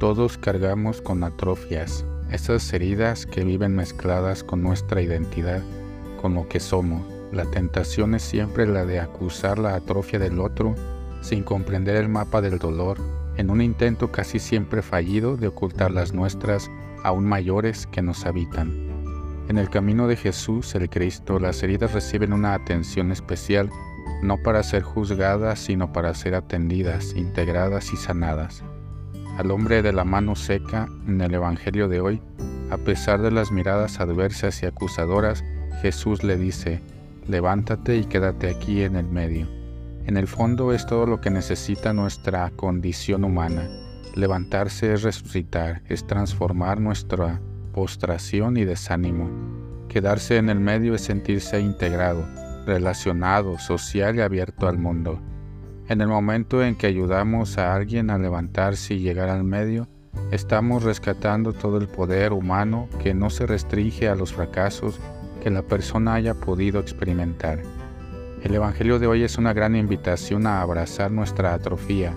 Todos cargamos con atrofias, esas heridas que viven mezcladas con nuestra identidad, con lo que somos. La tentación es siempre la de acusar la atrofia del otro sin comprender el mapa del dolor, en un intento casi siempre fallido de ocultar las nuestras aún mayores que nos habitan. En el camino de Jesús, el Cristo, las heridas reciben una atención especial, no para ser juzgadas, sino para ser atendidas, integradas y sanadas. Al hombre de la mano seca, en el Evangelio de hoy, a pesar de las miradas adversas y acusadoras, Jesús le dice, levántate y quédate aquí en el medio. En el fondo es todo lo que necesita nuestra condición humana. Levantarse es resucitar, es transformar nuestra postración y desánimo. Quedarse en el medio es sentirse integrado, relacionado, social y abierto al mundo. En el momento en que ayudamos a alguien a levantarse y llegar al medio, estamos rescatando todo el poder humano que no se restringe a los fracasos que la persona haya podido experimentar. El Evangelio de hoy es una gran invitación a abrazar nuestra atrofía,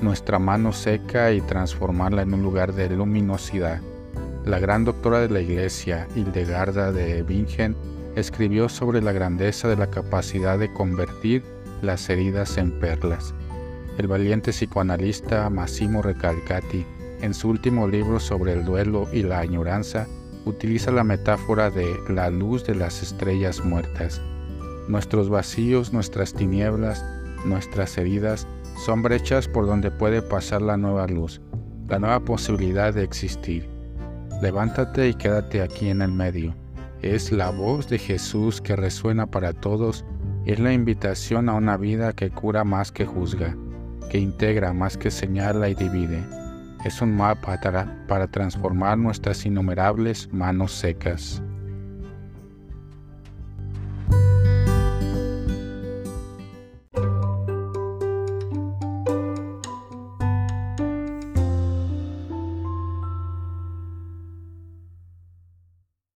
nuestra mano seca y transformarla en un lugar de luminosidad. La gran doctora de la Iglesia, Hildegarda de Bingen, escribió sobre la grandeza de la capacidad de convertir las heridas en perlas. El valiente psicoanalista Massimo Recalcati, en su último libro sobre el duelo y la añoranza, utiliza la metáfora de la luz de las estrellas muertas Nuestros vacíos, nuestras tinieblas, nuestras heridas son brechas por donde puede pasar la nueva luz, la nueva posibilidad de existir. Levántate y quédate aquí en el medio. Es la voz de Jesús que resuena para todos, es la invitación a una vida que cura más que juzga, que integra más que señala y divide. Es un mapa para, transformar nuestras innumerables manos secas.